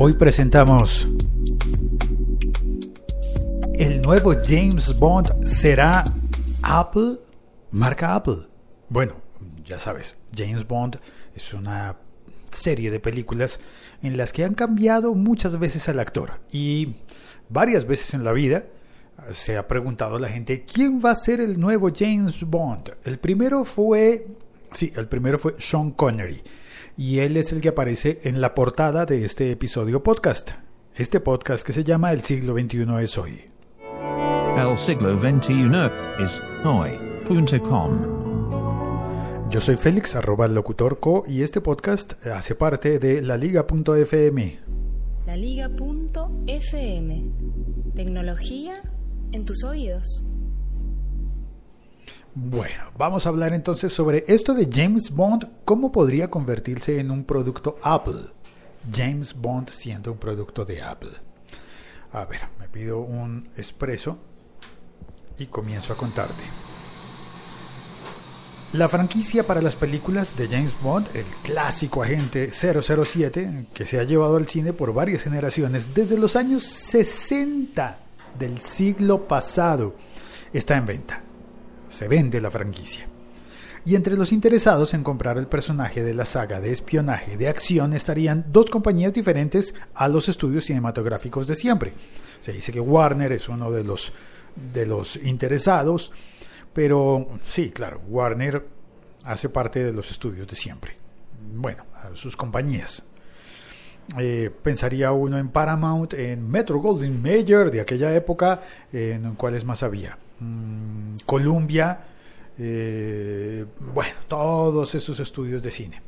Hoy presentamos el nuevo James Bond será Apple, marca Apple. Bueno, ya sabes, James Bond es una serie de películas en las que han cambiado muchas veces al actor y varias veces en la vida se ha preguntado la gente quién va a ser el nuevo James Bond. El primero fue, sí, el primero fue Sean Connery y él es el que aparece en la portada de este episodio podcast. Este podcast que se llama El siglo XXI es hoy. El siglo XXI es hoy.com. Yo soy Félix, arroba locutorco, y este podcast hace parte de la liga.fm. La liga.fm. Tecnología en tus oídos. Bueno, vamos a hablar entonces sobre esto de James Bond, cómo podría convertirse en un producto Apple. James Bond siendo un producto de Apple. A ver, me pido un expreso y comienzo a contarte. La franquicia para las películas de James Bond, el clásico agente 007, que se ha llevado al cine por varias generaciones desde los años 60 del siglo pasado, está en venta. Se vende la franquicia. Y entre los interesados en comprar el personaje de la saga de espionaje de acción estarían dos compañías diferentes a los estudios cinematográficos de siempre. Se dice que Warner es uno de los, de los interesados, pero sí, claro, Warner hace parte de los estudios de siempre. Bueno, sus compañías. Eh, pensaría uno en Paramount, en Metro Golden Mayer de aquella época, en cuáles más había. Mm, Columbia, eh, bueno, todos esos estudios de cine.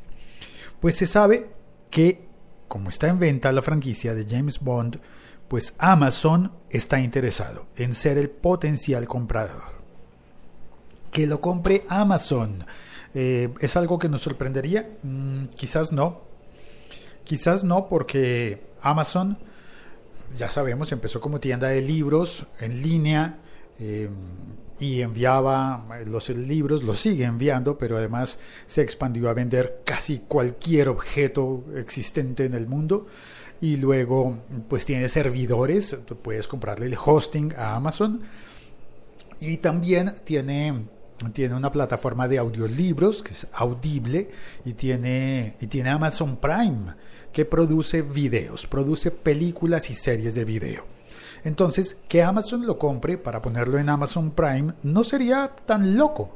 Pues se sabe que, como está en venta la franquicia de James Bond, pues Amazon está interesado en ser el potencial comprador. Que lo compre Amazon. Eh, ¿Es algo que nos sorprendería? Mm, quizás no. Quizás no porque Amazon, ya sabemos, empezó como tienda de libros en línea. Eh, y enviaba los libros, los sigue enviando, pero además se expandió a vender casi cualquier objeto existente en el mundo. Y luego pues tiene servidores, puedes comprarle el hosting a Amazon. Y también tiene tiene una plataforma de audiolibros que es audible y tiene y tiene Amazon Prime que produce videos, produce películas y series de video. Entonces, que Amazon lo compre para ponerlo en Amazon Prime no sería tan loco.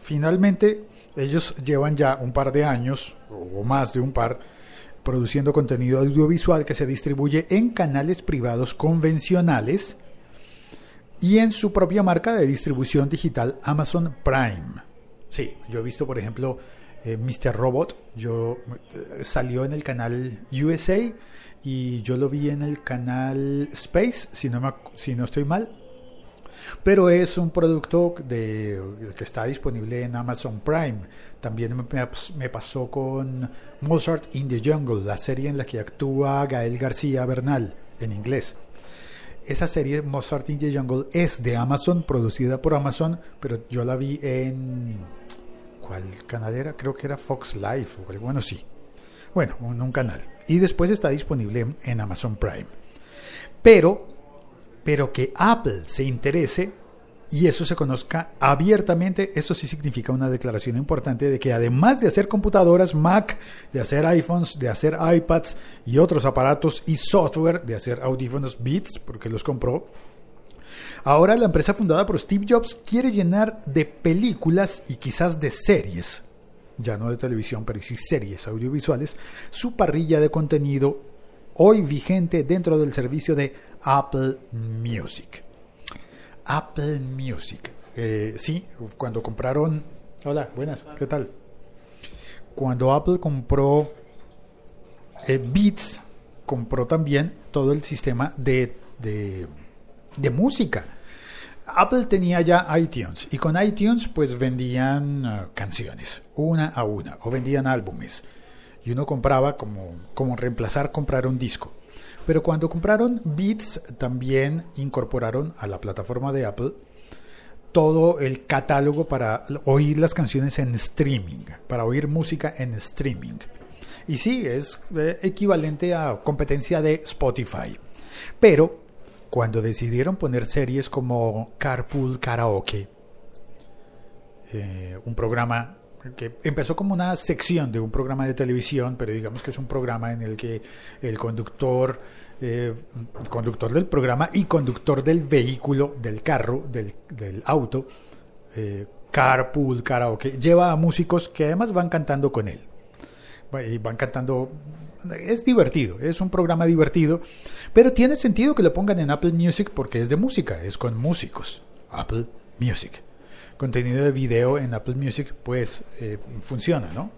Finalmente, ellos llevan ya un par de años, o más de un par, produciendo contenido audiovisual que se distribuye en canales privados convencionales y en su propia marca de distribución digital Amazon Prime. Sí, yo he visto, por ejemplo, eh, Mr. Robot, yo eh, salió en el canal USA y yo lo vi en el canal Space, si no, si no estoy mal. Pero es un producto de, que está disponible en Amazon Prime. También me, me, pasó con Mozart in the Jungle, la serie en la que actúa Gael García Bernal en inglés. Esa serie Mozart in the Jungle es de Amazon, producida por Amazon, pero yo la vi en... ¿Cuál canal era? Creo que era Fox Life o algo, bueno, sí. Bueno, en un canal. Y después está disponible en Amazon Prime. Pero, pero que Apple se interese y eso se conozca abiertamente, eso sí significa una declaración importante de que además de hacer computadoras Mac, de hacer iPhones, de hacer iPads y otros aparatos y software, de hacer audífonos Beats, porque los compró, ahora la empresa fundada por Steve Jobs quiere llenar de películas y quizás de series ya no de televisión, pero sí series audiovisuales, su parrilla de contenido hoy vigente dentro del servicio de Apple Music. Apple Music. Eh, sí, cuando compraron... Hola, buenas, ¿qué tal? Cuando Apple compró eh, Beats, compró también todo el sistema de, de, de música Apple tenía ya iTunes y con iTunes pues vendían uh, canciones, una a una, o vendían álbumes. Y uno compraba como, como reemplazar comprar un disco. Pero cuando compraron Beats también incorporaron a la plataforma de Apple todo el catálogo para oír las canciones en streaming, para oír música en streaming. Y sí, es eh, equivalente a competencia de Spotify. Pero cuando decidieron poner series como Carpool Karaoke, eh, un programa que empezó como una sección de un programa de televisión, pero digamos que es un programa en el que el conductor, eh, conductor del programa y conductor del vehículo, del carro, del, auto, eh, carpool, karaoke, lleva a músicos que además van cantando con él. Y van cantando es divertido, es un programa divertido, pero tiene sentido que lo pongan en Apple Music porque es de música, es con músicos. Apple Music contenido de video en Apple Music, pues eh, funciona, ¿no?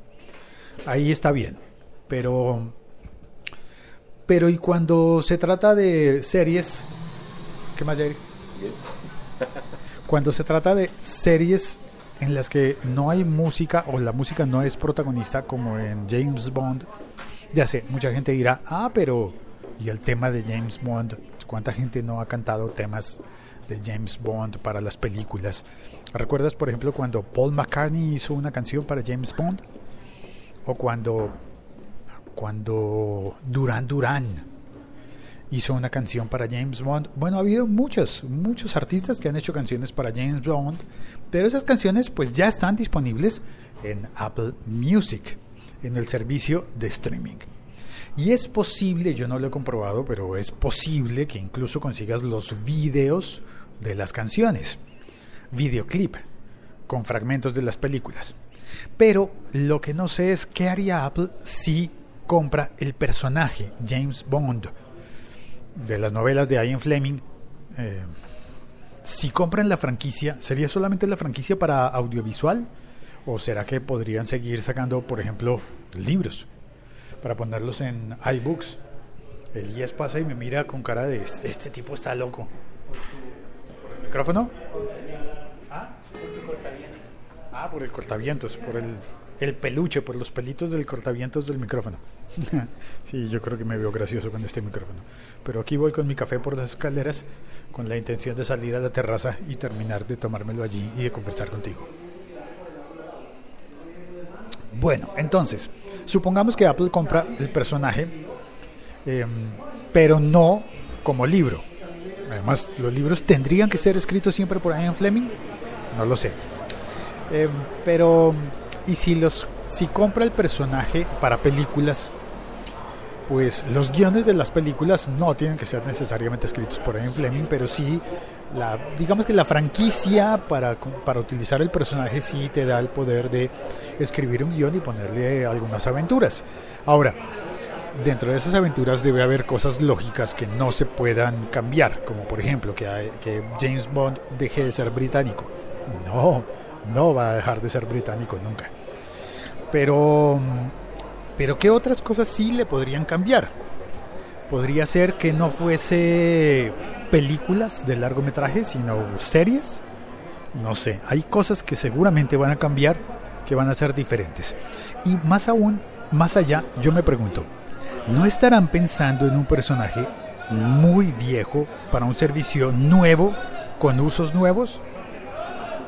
Ahí está bien. Pero, pero y cuando se trata de series, ¿qué más, Jerry? Cuando se trata de series en las que no hay música o la música no es protagonista como en James Bond, ya sé, mucha gente dirá, ah, pero ¿y el tema de James Bond? ¿Cuánta gente no ha cantado temas de James Bond para las películas. ¿Recuerdas, por ejemplo, cuando Paul McCartney hizo una canción para James Bond? O cuando, cuando Duran Duran hizo una canción para James Bond. Bueno, ha habido muchos, muchos artistas que han hecho canciones para James Bond, pero esas canciones pues ya están disponibles en Apple Music, en el servicio de streaming. Y es posible, yo no lo he comprobado, pero es posible que incluso consigas los videos de las canciones, videoclip con fragmentos de las películas. Pero lo que no sé es qué haría Apple si compra el personaje James Bond de las novelas de Ian Fleming. Eh, si compran la franquicia, ¿sería solamente la franquicia para audiovisual? ¿O será que podrían seguir sacando, por ejemplo, libros para ponerlos en iBooks? Elías pasa y me mira con cara de este tipo está loco micrófono? ¿Ah? Ah, por el cortavientos, por el, el peluche, por los pelitos del cortavientos del micrófono. sí, yo creo que me veo gracioso con este micrófono. Pero aquí voy con mi café por las escaleras con la intención de salir a la terraza y terminar de tomármelo allí y de conversar contigo. Bueno, entonces, supongamos que Apple compra el personaje, em, pero no como libro. Además, los libros tendrían que ser escritos siempre por Ian Fleming. No lo sé. Eh, pero, ¿y si, los, si compra el personaje para películas? Pues los guiones de las películas no tienen que ser necesariamente escritos por Ian Fleming, pero sí, la, digamos que la franquicia para, para utilizar el personaje sí te da el poder de escribir un guion y ponerle algunas aventuras. Ahora, dentro de esas aventuras debe haber cosas lógicas que no se puedan cambiar, como por ejemplo que, James Bond deje de ser británico. No, no va a dejar de ser británico nunca. Pero, pero ¿qué otras cosas sí le podrían cambiar? Podría ser que no fuese películas de largometraje, sino series. No sé, hay cosas que seguramente van a cambiar, que van a ser diferentes. Y más aún, más allá, yo me pregunto, ¿no estarán pensando en un personaje muy viejo para un servicio nuevo, con usos nuevos?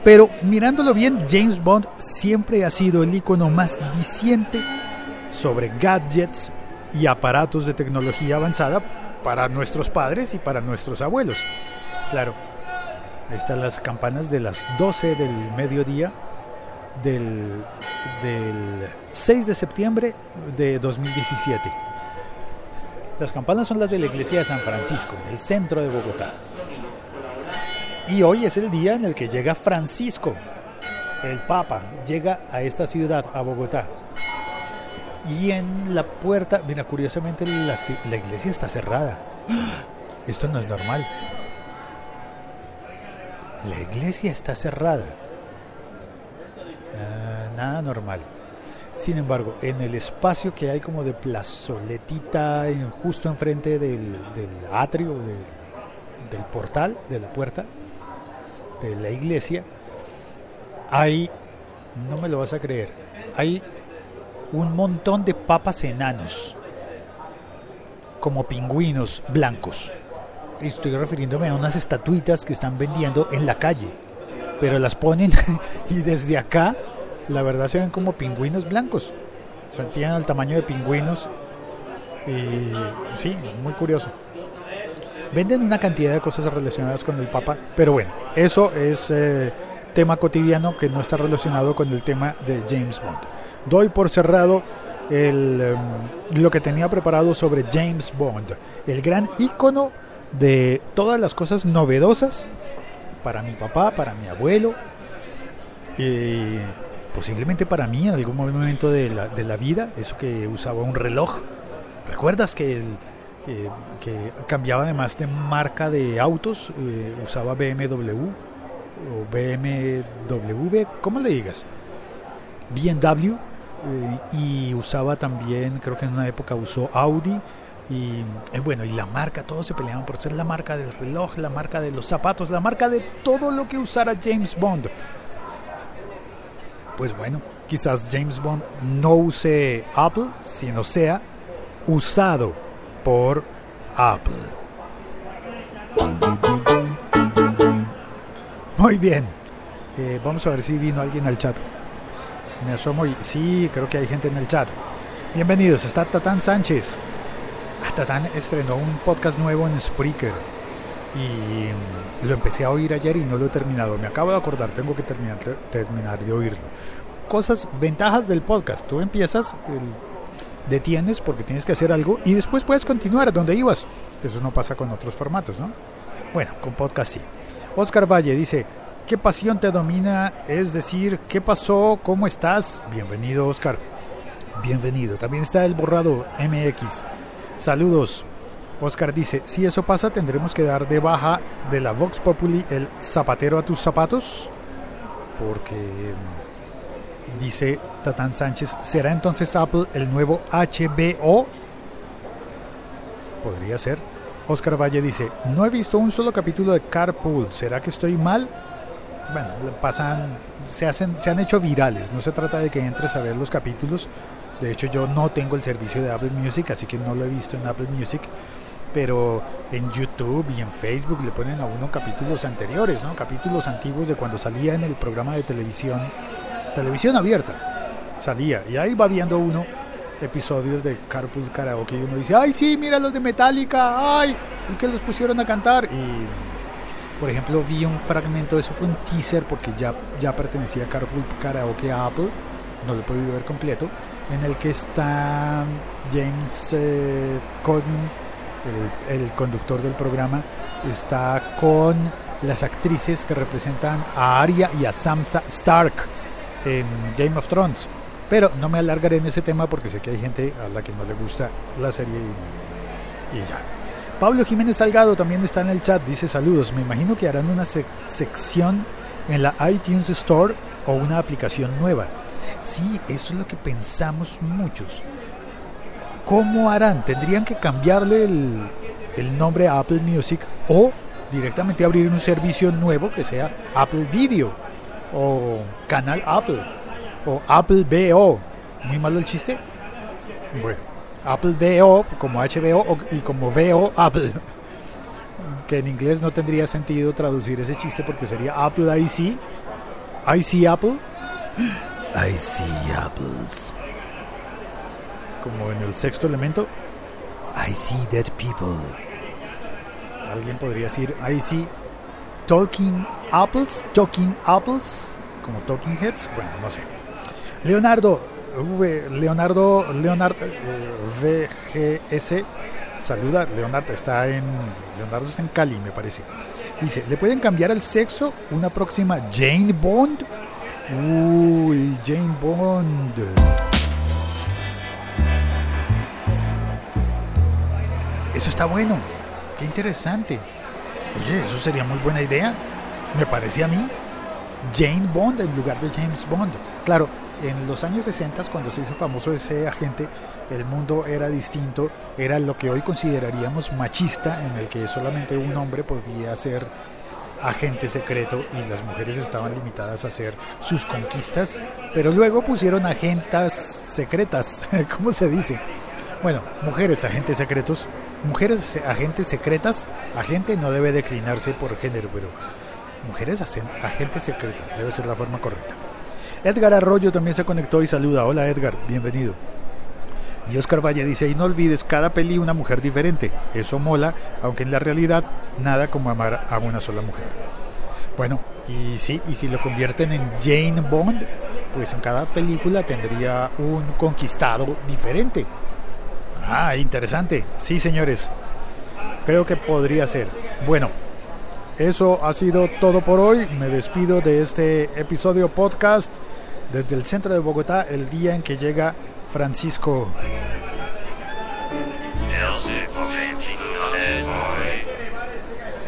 Pero mirándolo bien, James Bond siempre ha sido el icono más diciente sobre gadgets y aparatos de tecnología avanzada para nuestros padres y para nuestros abuelos. Claro, están las campanas de las 12 del mediodía del, del 6 de septiembre de 2017. Las campanas son las de la iglesia de San Francisco, en el centro de Bogotá. Y hoy es el día en el que llega Francisco, el Papa, llega a esta ciudad, a Bogotá. Y en la puerta, mira, curiosamente la, iglesia está cerrada. Esto no es normal. La iglesia está cerrada. Ah, nada normal. Sin embargo, en el espacio que hay como de plazoletita justo enfrente del, atrio, del, portal, de la puerta de la iglesia, hay, no me lo vas a creer, hay un montón de papas enanos, como pingüinos blancos. Estoy refiriéndome a unas estatuitas que están vendiendo en la calle, pero las ponen y desde acá la verdad se ven como pingüinos blancos. Se tienen el tamaño de pingüinos. Y sí, muy curioso. Venden una cantidad de cosas relacionadas con el Papa, pero bueno, eso es eh, tema cotidiano que no está relacionado con el tema de James Bond. Doy por cerrado el, em, lo que tenía preparado sobre James Bond, el gran ícono de todas las cosas novedosas para mi papá, para mi abuelo, y posiblemente para mí en algún momento de la, vida, eso que usaba un reloj. ¿Recuerdas que, el, que cambiaba además de marca de autos? Eh, usaba BMW o BMW, ¿cómo le digas? BMW eh, y usaba también, creo que en una época usó Audi y eh, bueno, y la marca, todos se peleaban por ser la marca del reloj, la marca de los zapatos, la marca de todo lo que usara James Bond. Pues bueno, quizás James Bond no use Apple, sino sea usado por Apple. Muy bien, eh, vamos a ver si vino alguien al chat. Me asomo y sí, creo que hay gente en el chat. Bienvenidos, está Tatán Sánchez. Ah, Tatán estrenó un podcast nuevo en Spreaker y mm, lo empecé a oír ayer y no lo he terminado. Me acabo de acordar, tengo que terminar, terminar de oírlo. Cosas, ventajas del podcast. Tú empiezas, detienes porque tienes que hacer algo y después puedes continuar donde ibas. Eso no pasa con otros formatos, ¿no? Bueno, con podcast sí. Oscar Valle dice, ¿qué pasión te domina? Es decir, ¿qué pasó? ¿Cómo estás? Bienvenido, Oscar. Bienvenido. También está el borrado MX. Saludos. Oscar dice, si eso pasa, tendremos que dar de baja de la Vox Populi el zapatero a tus zapatos. Porque, mm, dice Tatán Sánchez, ¿será entonces Apple el nuevo HBO? Podría ser. Oscar Valle dice, no he visto un solo capítulo de Carpool, ¿será que estoy mal? Bueno, pasan, se, hacen, se han hecho virales, no se trata de que entres a ver los capítulos, de hecho yo no tengo el servicio de Apple Music, así que no lo he visto en Apple Music, pero en YouTube y en Facebook le ponen a uno capítulos anteriores, ¿no? Capítulos antiguos de cuando salía en el programa de televisión, televisión abierta, salía, y ahí va viendo uno episodios de Carpool Karaoke y uno dice, ay sí, mira los de Metallica, ay, y que los pusieron a cantar y por ejemplo vi un fragmento, eso fue un teaser porque ya, ya pertenecía Carpool Karaoke a Apple, no lo he ver completo, en el que está James eh, Corden, el, conductor del programa, está con las actrices que representan a Arya y a Sansa Stark en Game of Thrones. Pero no me alargaré en ese tema porque sé que hay gente a la que no le gusta la serie y ya. Pablo Jiménez Salgado también está en el chat, dice saludos. Me imagino que harán una sec- sección en la iTunes Store o una aplicación nueva. Sí, eso es lo que pensamos muchos. ¿Cómo harán? ¿Tendrían que cambiarle el, el nombre a Apple Music o directamente abrir un servicio nuevo que sea Apple Video o Canal Apple o Apple VO? ¿Muy malo el chiste? Bueno, Apple VO como HBO y como VO Apple. Que en inglés no tendría sentido traducir ese chiste porque sería Apple IC. IC Apple. IC Apples. Como en el sexto elemento. I see dead people. Alguien podría decir I see Talking Apples. Talking Apples. Como Talking Heads. Bueno, no sé. Leonardo. Leonardo. Leonardo. eh, VGS. Saluda. Leonardo está en. Leonardo está en Cali, me parece. Dice: ¿Le pueden cambiar el sexo una próxima Jane Bond? Uy, Jane Bond. Eso está bueno. Qué interesante. Oye, eso sería muy buena idea. Me parece a mí. Jane Bond en lugar de James Bond. Claro, en los años 60, cuando se hizo famoso ese agente, el mundo era distinto. Era lo que hoy consideraríamos machista, en el que solamente un hombre podía ser agente secreto y las mujeres estaban limitadas a hacer sus conquistas. Pero luego pusieron agentas secretas. ¿Cómo se dice? Bueno, mujeres agentes secretos, mujeres agentes secretas, agente no debe declinarse por género, pero mujeres agentes secretas debe ser la forma correcta. Edgar Arroyo también se conectó y saluda. Hola Edgar, bienvenido. Y Oscar Valle dice, y no olvides, cada peli una mujer diferente. Eso mola, aunque en la realidad nada como amar a una sola mujer. Bueno, y sí, y si lo convierten en Jane Bond, pues en cada película tendría un conquistado diferente. Ah, interesante. Sí, señores. Creo que podría ser. Bueno, eso ha sido todo por hoy. Me despido de este episodio podcast desde el centro de Bogotá el día en que llega Francisco.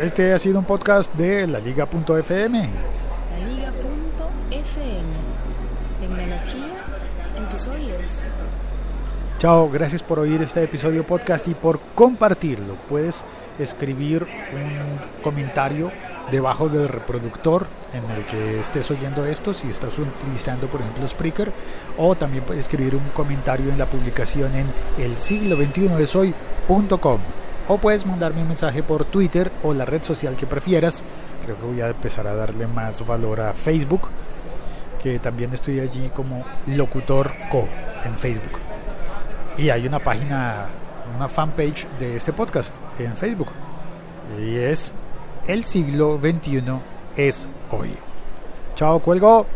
Este ha sido un podcast de la liga.fm. La liga.fm. Tecnología en tus oídos. Chao, gracias por oír este episodio podcast y por compartirlo. Puedes escribir un comentario debajo del reproductor en el que estés oyendo esto, si estás utilizando por ejemplo Spreaker, o también puedes escribir un comentario en la publicación en el siglo 21 es hoy.com o puedes mandarme un mensaje por Twitter o la red social que prefieras. Creo que voy a empezar a darle más valor a Facebook, que también estoy allí como locutor co en Facebook. Y hay una página, una fanpage de este podcast en Facebook. Y es El siglo XXI es hoy. Chao, cuelgo.